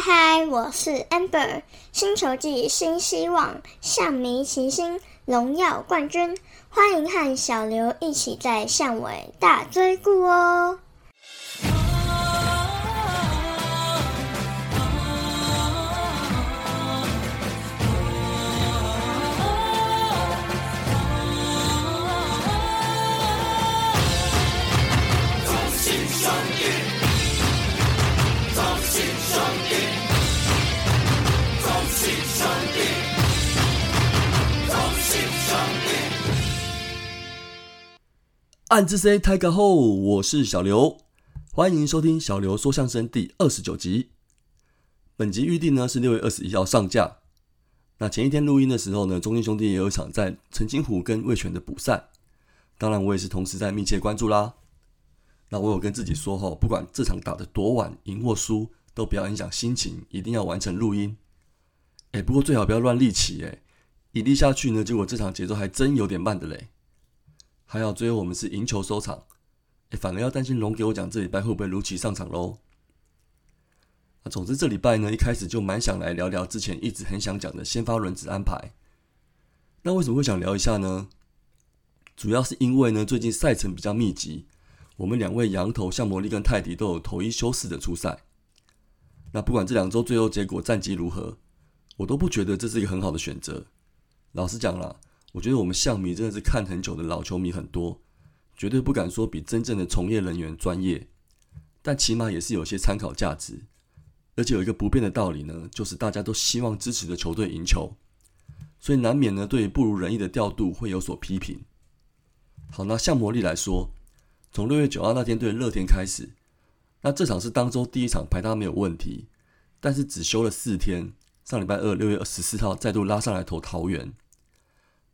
嗨嗨，我是 Amber，新球季新希望，象迷齐心，荣耀冠军，欢迎和小刘一起在巷尾大追顾哦。暗之 C 太个后，我是小刘，欢迎收听小刘说相声第二十九集。本集预定呢是六月二十一号上架。那前一天录音的时候呢，中信兄弟也有一场在陈金虎跟魏权的补赛，当然我也是同时在密切关注啦。那我有跟自己说吼，不管这场打的多晚，赢或输，都不要影响心情，一定要完成录音。哎，不过最好不要乱立起，哎，一立下去呢，结果这场节奏还真有点慢的嘞。还好，最后我们是赢球收场。哎，反而要担心龙给我讲这礼拜会不会如期上场喽？那总之这礼拜呢，一开始就蛮想来聊聊之前一直很想讲的先发轮值安排。那为什么会想聊一下呢？主要是因为呢，最近赛程比较密集，我们两位羊头像魔力跟泰迪都有头一休四的出赛。那不管这两周最后结果战绩如何，我都不觉得这是一个很好的选择。老实讲了。我觉得我们象迷真的是看很久的老球迷很多，绝对不敢说比真正的从业人员专业，但起码也是有些参考价值。而且有一个不变的道理呢，就是大家都希望支持的球队赢球，所以难免呢对不如人意的调度会有所批评。好，那像魔力来说，从六月九号那天对乐天开始，那这场是当周第一场排他没有问题，但是只休了四天，上礼拜二六月二十四号再度拉上来投桃园。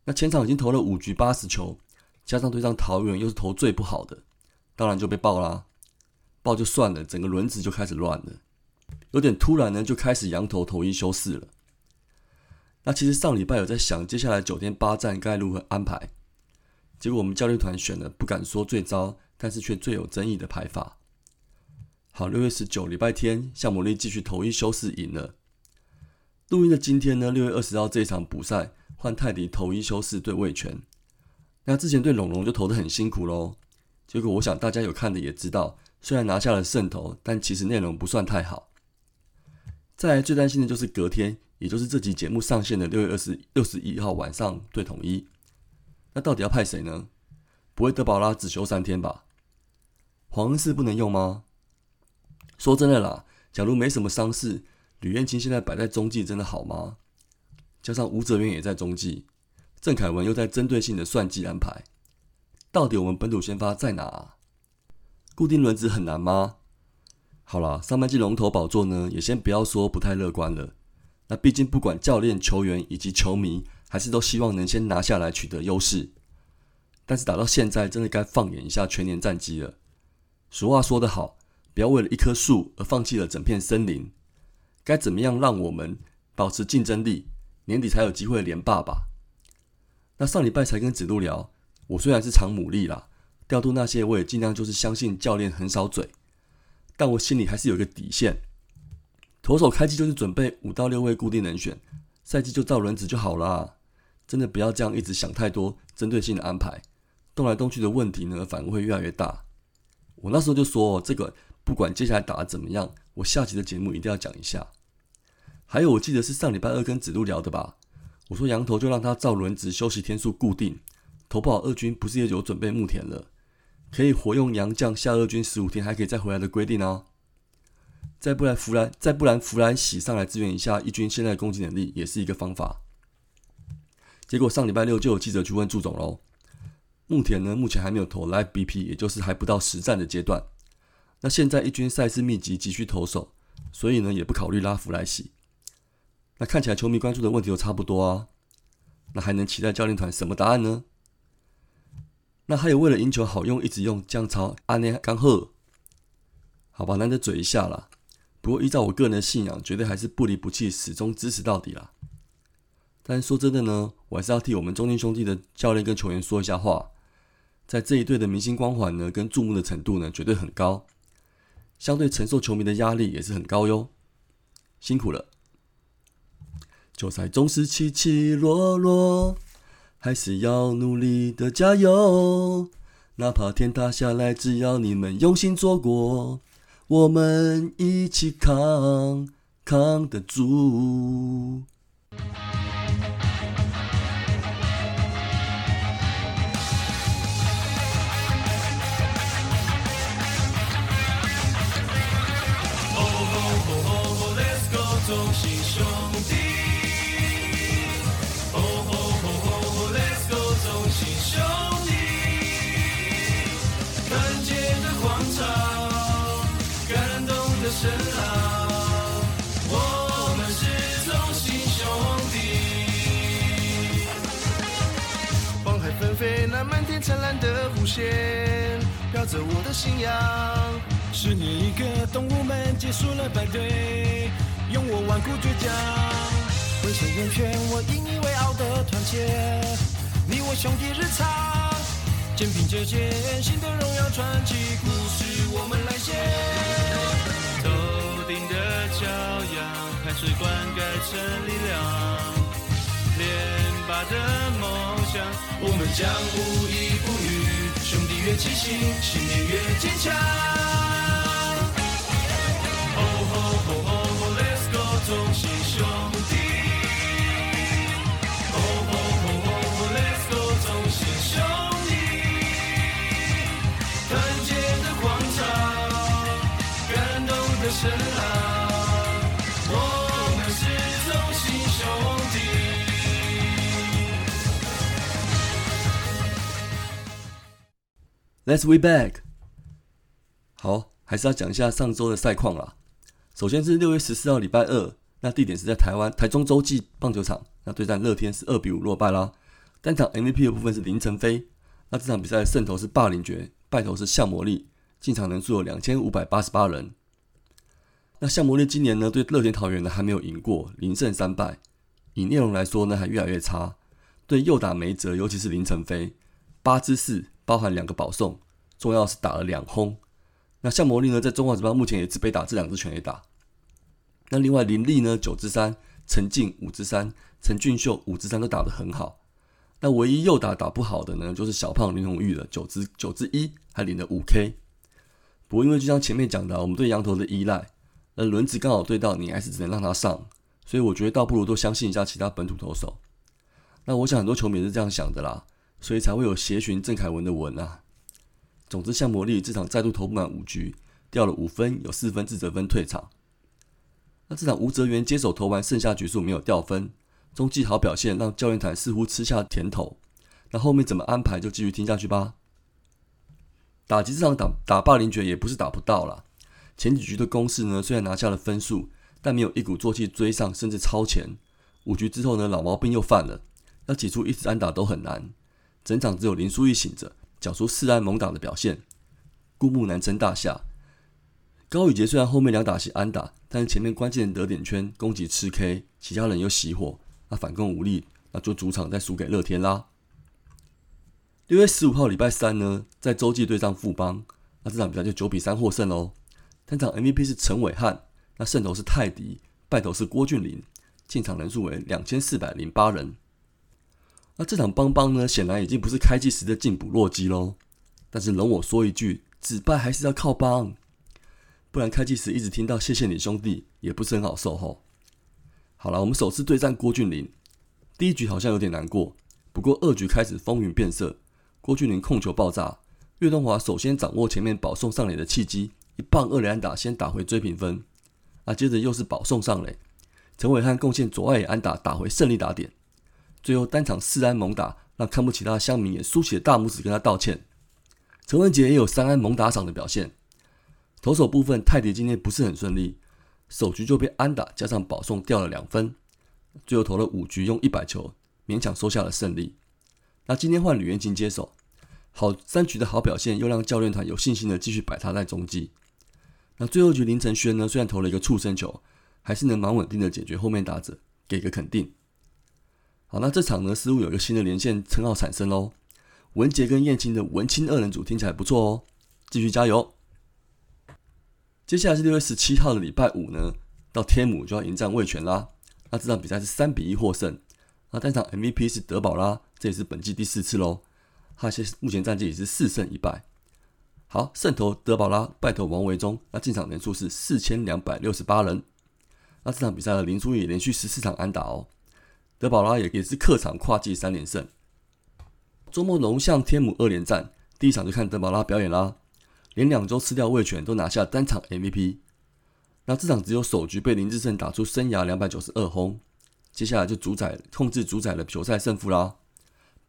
那前场已经投了五局八十球，加上对上桃园又是投最不好的，当然就被爆啦。爆就算了，整个轮子就开始乱了，有点突然呢，就开始羊头投一休四了。那其实上礼拜有在想，接下来九天八战该如何安排，结果我们教练团选了不敢说最糟，但是却最有争议的排法。好，六月十九礼拜天，向魔力继续投一休四赢了。录音的今天呢，六月二十号这一场补赛。换泰迪投一休四对魏权，那之前对龙龙就投的很辛苦喽。结果我想大家有看的也知道，虽然拿下了胜投，但其实内容不算太好。再来最担心的就是隔天，也就是这集节目上线的六月二十六十一号晚上对统一，那到底要派谁呢？不会德保拉只休三天吧？黄恩赐不能用吗？说真的啦，假如没什么伤势，吕彦青现在摆在中继真的好吗？加上吴哲源也在中继，郑凯文又在针对性的算计安排，到底我们本土先发在哪？固定轮值很难吗？好了，上半季龙头宝座呢，也先不要说不太乐观了。那毕竟不管教练、球员以及球迷，还是都希望能先拿下来取得优势。但是打到现在，真的该放眼一下全年战绩了。俗话说得好，不要为了一棵树而放弃了整片森林。该怎么样让我们保持竞争力？年底才有机会连霸吧？那上礼拜才跟子路聊，我虽然是长牡蛎啦，调度那些我也尽量就是相信教练很少嘴，但我心里还是有一个底线。投手开机就是准备五到六位固定人选，赛季就照轮子就好啦。真的不要这样一直想太多针对性的安排，动来动去的问题呢反而会越来越大。我那时候就说，这个不管接下来打的怎么样，我下期的节目一定要讲一下。还有，我记得是上礼拜二跟子路聊的吧？我说羊头就让他照轮值休息天数固定，投不好二军不是也有准备木田了，可以活用杨将下二军十五天还可以再回来的规定啊。再不然弗兰，再不然弗兰喜上来支援一下一军现在攻击能力也是一个方法。结果上礼拜六就有记者去问祝总喽，木田呢目前还没有投 Live BP，也就是还不到实战的阶段。那现在一军赛事密集，急需投手，所以呢也不考虑拉弗莱喜。那看起来球迷关注的问题都差不多啊，那还能期待教练团什么答案呢？那还有为了赢球好用，一直用姜超、阿内刚赫，好吧，难得嘴一下啦。不过依照我个人的信仰，绝对还是不离不弃，始终支持到底啦。但是说真的呢，我还是要替我们中间兄弟的教练跟球员说一下话，在这一队的明星光环呢，跟注目的程度呢，绝对很高，相对承受球迷的压力也是很高哟。辛苦了。球赛总是起起落落，还是要努力的加油。哪怕天塌下来，只要你们用心做过，我们一起扛，扛得住。团结的广场，感动的声浪，我们是同心兄弟。黄海纷飞，那漫天灿烂的弧线，飘着我的信仰。十年一个动物们结束了排队，用我顽固倔强，挥手眼圈，我引以为傲的团结，你我兄弟日常。肩并着肩，新的荣耀传奇故事我们来写。头顶的骄阳，汗水灌溉成力量。连拔的梦想，我们将无依不语。兄弟越齐心，信念越坚强。动的声浪。Let's we back。好，还是要讲一下上周的赛况啦。首先是六月十四号礼拜二，那地点是在台湾台中洲际棒球场，那对战乐天是二比五落败啦。单场 MVP 的部分是林晨飞，那这场比赛的胜投是霸凌爵，败投是向魔力，进场人数有两千五百八十八人。那向魔力今年呢对乐天桃园呢还没有赢过，零胜三败。以内容来说呢还越来越差，对右打没辙，尤其是林晨飞八之四。包含两个保送，重要是打了两轰。那像魔力呢，在中华职棒目前也只被打这两支全垒打。那另外林立呢，九支三，陈静五支三，陈俊秀五支三都打得很好。那唯一右打打不好的呢，就是小胖林红玉了，九支九支一，还领了五 K。不过因为就像前面讲的，我们对羊头的依赖，那轮子刚好对到你，还是只能让他上。所以我觉得倒不如多相信一下其他本土投手。那我想很多球迷是这样想的啦。所以才会有协寻郑凯文的文啊。总之，像魔力这场再度投不满五局，掉了五分，有四分自责分退场。那这场吴泽元接手投完剩下局数没有掉分，中继好表现让教练团似乎吃下甜头。那后面怎么安排就继续听下去吧。打击这场打打霸凌爵也不是打不到了。前几局的攻势呢，虽然拿下了分数，但没有一鼓作气追上，甚至超前。五局之后呢，老毛病又犯了，要挤出一直安打都很难。整场只有林书义醒着，缴出四安猛打的表现，顾木难撑大下。高宇杰虽然后面两打是安打，但是前面关键的得点圈攻击吃 K，其他人又熄火，那反攻无力，那就主场再输给乐天啦。六月十五号礼拜三呢，在洲际对上富邦，那这场比赛就九比三获胜喽。单场 MVP 是陈伟汉，那胜投是泰迪，败投是郭俊麟，进场人数为两千四百零八人。那这场邦邦呢，显然已经不是开季时的进补弱鸡喽。但是容我说一句，只败还是要靠邦，不然开季时一直听到谢谢你兄弟，也不是很好受吼。好了，我们首次对战郭俊麟，第一局好像有点难过，不过二局开始风云变色，郭俊麟控球爆炸，岳东华首先掌握前面保送上垒的契机，一棒二连打先打回追平分，啊，接着又是保送上垒，陈伟汉贡献左外野安打打回胜利打点。最后单场四安猛打，让看不起他的乡民也竖起了大拇指跟他道歉。陈文杰也有三安猛打赏的表现。投手部分，泰迪今天不是很顺利，首局就被安打加上保送掉了两分，最后投了五局用一百球，勉强收下了胜利。那今天换吕元琴接手，好三局的好表现，又让教练团有信心的继续摆他在中继。那最后局林晨轩呢，虽然投了一个触身球，还是能蛮稳定的解决后面打者，给个肯定。好，那这场呢，似乎有一个新的连线称号产生喽。文杰跟燕青的文青二人组听起来不错哦，继续加油。接下来是六月十七号的礼拜五呢，到天母就要迎战味全啦。那这场比赛是三比一获胜。那单场 MVP 是德保啦，这也是本季第四次喽。他现目前战绩也是四胜一败。好，胜投德保拉，败投王维忠。那进场人数是四千两百六十八人。那这场比赛的林书义连续十四场安打哦。德保拉也也是客场跨季三连胜。周末龙象天母二连战，第一场就看德保拉表演啦，连两周吃掉味全都拿下单场 MVP。那这场只有首局被林志胜打出生涯两百九十二轰，接下来就主宰控制主宰了球赛胜负啦。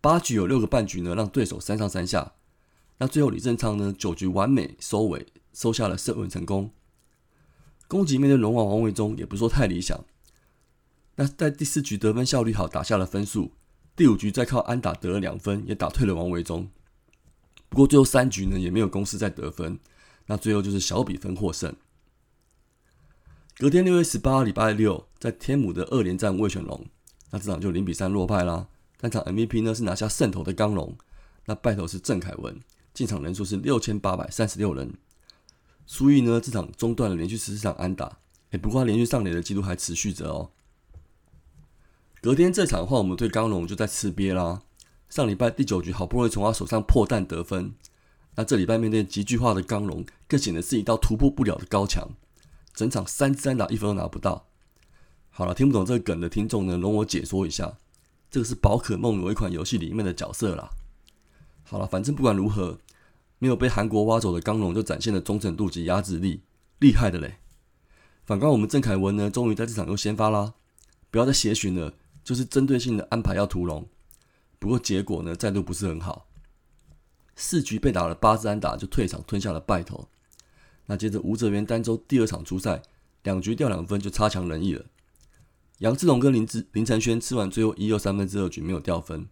八局有六个半局呢，让对手三上三下。那最后李正昌呢，九局完美收尾，收下了胜稳成功。攻击面对龙王王维忠也不说太理想。那在第四局得分效率好，打下了分数。第五局再靠安打得了两分，也打退了王维忠。不过最后三局呢，也没有公司在得分。那最后就是小比分获胜。隔天六月十八，礼拜六，在天母的二连战魏选龙，那这场就零比三落败啦。单场 MVP 呢是拿下胜投的刚龙，那败投是郑凯文，进场人数是六千八百三十六人。苏毅呢这场中断了连续十四场安打，哎，不过他连续上垒的记录还持续着哦。隔天这场的话，我们对刚龙就在吃瘪啦。上礼拜第九局好不容易从他手上破蛋得分，那这礼拜面对极具化的刚龙，更显得是一道突破不了的高墙。整场三支安打一分都拿不到。好了，听不懂这个梗的听众呢，容我解说一下，这个是宝可梦有一款游戏里面的角色啦。好了，反正不管如何，没有被韩国挖走的刚龙就展现了忠诚度及压制力，厉害的嘞。反观我们郑凯文呢，终于在这场又先发啦，不要再协寻了，就是针对性的安排要屠龙。不过结果呢，再度不是很好，四局被打了八支安打就退场吞下了败投。那接着吴哲元单周第二场出赛，两局掉两分就差强人意了。杨志龙跟林志林承轩吃完最后一又三分之二局没有掉分。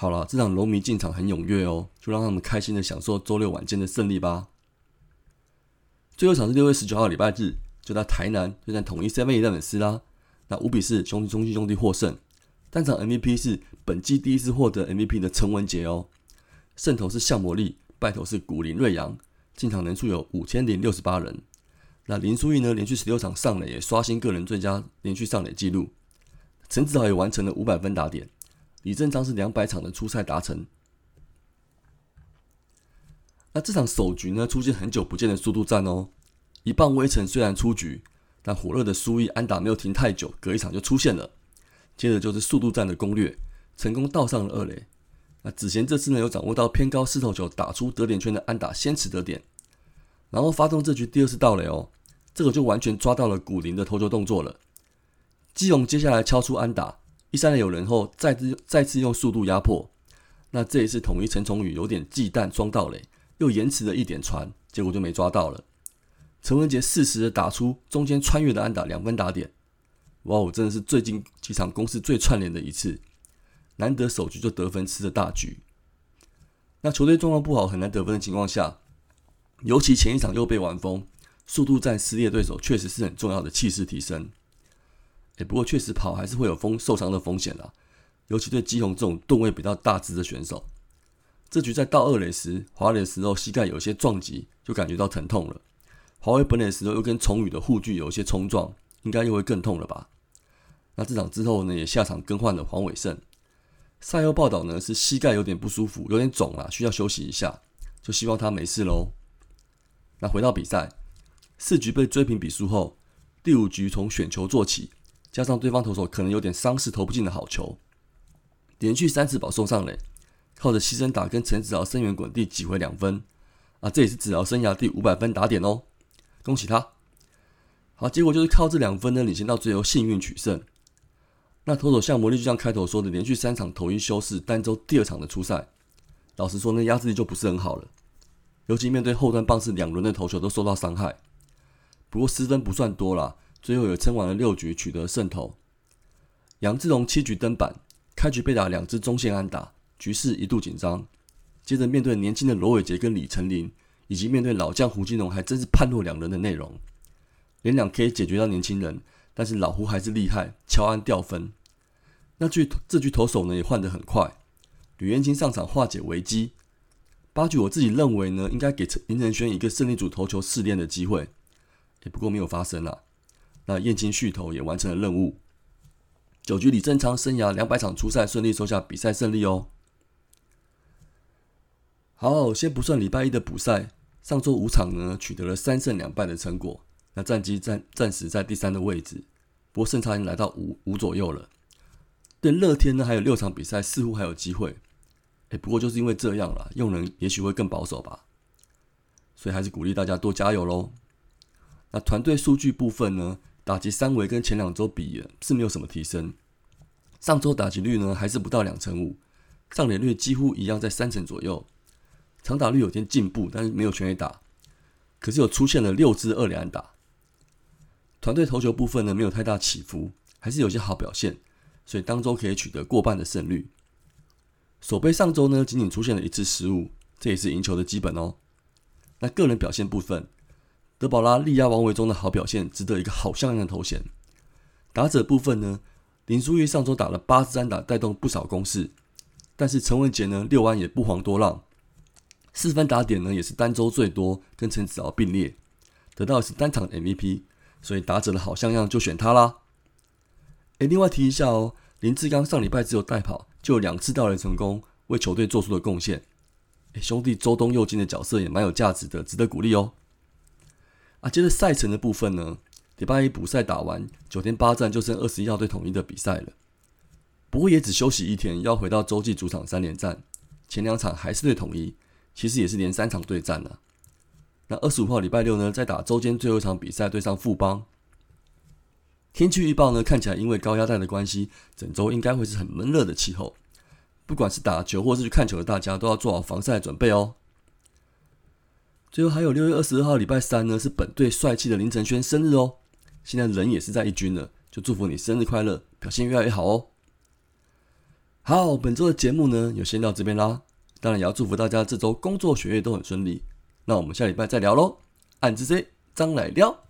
好了，这场龙迷进场很踊跃哦，就让他们开心的享受周六晚间的胜利吧。最后场是六月十九号礼拜日，就在台南对战统一 seven 一的粉丝啦。那五比四兄弟中心兄弟获胜，单场 MVP 是本季第一次获得 MVP 的陈文杰哦。胜投是向魔力，败投是古林瑞阳。进场人数有五千零六十八人。那林书义呢？连续十六场上垒，也刷新个人最佳连续上垒纪录。陈子豪也完成了五百分打点。李正章是两百场的初赛达成。那这场首局呢，出现很久不见的速度战哦。一棒微尘虽然出局，但火热的苏毅安打没有停太久，隔一场就出现了。接着就是速度战的攻略，成功倒上了二垒。那子贤这次呢，有掌握到偏高四头球打出得点圈的安打，先持得点，然后发动这局第二次盗垒哦，这个就完全抓到了古林的投球动作了。基隆接下来敲出安打，一三垒有人后，再次再次用速度压迫。那这一次统一陈崇宇有点忌惮双道垒，又延迟了一点传，结果就没抓到了。陈文杰适时的打出中间穿越的安打，两分打点。哇哦，真的是最近几场攻势最串联的一次。难得首局就得分，吃的大局。那球队状况不好，很难得分的情况下，尤其前一场又被完封，速度战撕裂对手，确实是很重要的气势提升。哎，不过确实跑还是会有风受伤的风险啦，尤其对基宏这种吨位比较大只的选手。这局在到二垒时，滑垒的时候膝盖有些撞击，就感觉到疼痛了。滑回本垒的时候又跟崇宇的护具有一些冲撞，应该又会更痛了吧？那这场之后呢，也下场更换了黄伟胜。赛后报道呢是膝盖有点不舒服，有点肿了，需要休息一下，就希望他没事喽。那回到比赛，四局被追平比数后，第五局从选球做起，加上对方投手可能有点伤势投不进的好球，连续三次保送上垒，靠着牺牲打跟陈子豪生源滚地挤回两分，啊，这也是子豪生涯第五百分打点哦，恭喜他。好，结果就是靠这两分呢领先到最后幸运取胜。那投手像魔力就像开头说的，连续三场投一休四，单周第二场的出赛，老实说，那压制力就不是很好了。尤其面对后端棒次两轮的投球都受到伤害。不过失分不算多啦，最后也撑完了六局，取得胜投。杨志龙七局登板，开局被打两支中线安打，局势一度紧张。接着面对年轻的罗伟杰跟李成林，以及面对老将胡金龙，还真是判若两人的内容。连两 K 解决到年轻人，但是老胡还是厉害，敲安掉分。那句这局投手呢也换得很快，吕彦青上场化解危机。八局我自己认为呢，应该给林承轩一个胜利组投球试炼的机会，也不过没有发生啦。那燕青续投也完成了任务。九局李正昌生涯两百场初赛顺利收下比赛胜利哦。好，先不算礼拜一的补赛，上周五场呢取得了三胜两败的成果，那战绩暂暂时在第三的位置，不过胜差已经来到五五左右了。对乐天呢还有六场比赛似乎还有机会，哎，不过就是因为这样了，用人也许会更保守吧，所以还是鼓励大家多加油喽。那团队数据部分呢？打击三围跟前两周比是没有什么提升，上周打击率呢还是不到两成五，上垒率几乎一样在三成左右，长打率有点进步，但是没有全垒打，可是有出现了六支二连打。团队投球部分呢没有太大起伏，还是有些好表现，所以当周可以取得过半的胜率。守备上周呢仅仅出现了一次失误，这也是赢球的基本哦。那个人表现部分。德保拉力压王维中的好表现，值得一个好像样的头衔。打者部分呢，林书玉上周打了八支安打，带动不少攻势。但是陈文杰呢，六安也不遑多让，四分打点呢也是单周最多，跟陈子豪并列，得到的是单场 MVP。所以打者的好像样就选他啦。诶，另外提一下哦，林志刚上礼拜只有代跑，就有两次盗垒成功，为球队做出了贡献。诶，兄弟周东右进的角色也蛮有价值的，值得鼓励哦。啊，接着赛程的部分呢，礼拜一补赛打完，九天八战就剩二十一号对统一的比赛了。不过也只休息一天，要回到洲际主场三连战，前两场还是对统一，其实也是连三场对战了。那二十五号礼拜六呢，再打周间最后一场比赛对上富邦。天气预报呢，看起来因为高压带的关系，整周应该会是很闷热的气候。不管是打球或是去看球的大家，都要做好防晒准备哦。最后还有六月二十二号礼拜三呢，是本队帅气的林承轩生日哦。现在人也是在一军了，就祝福你生日快乐，表现越来越好哦。好，本周的节目呢，就先到这边啦。当然也要祝福大家这周工作学业都很顺利。那我们下礼拜再聊喽。暗之 C 张来撩。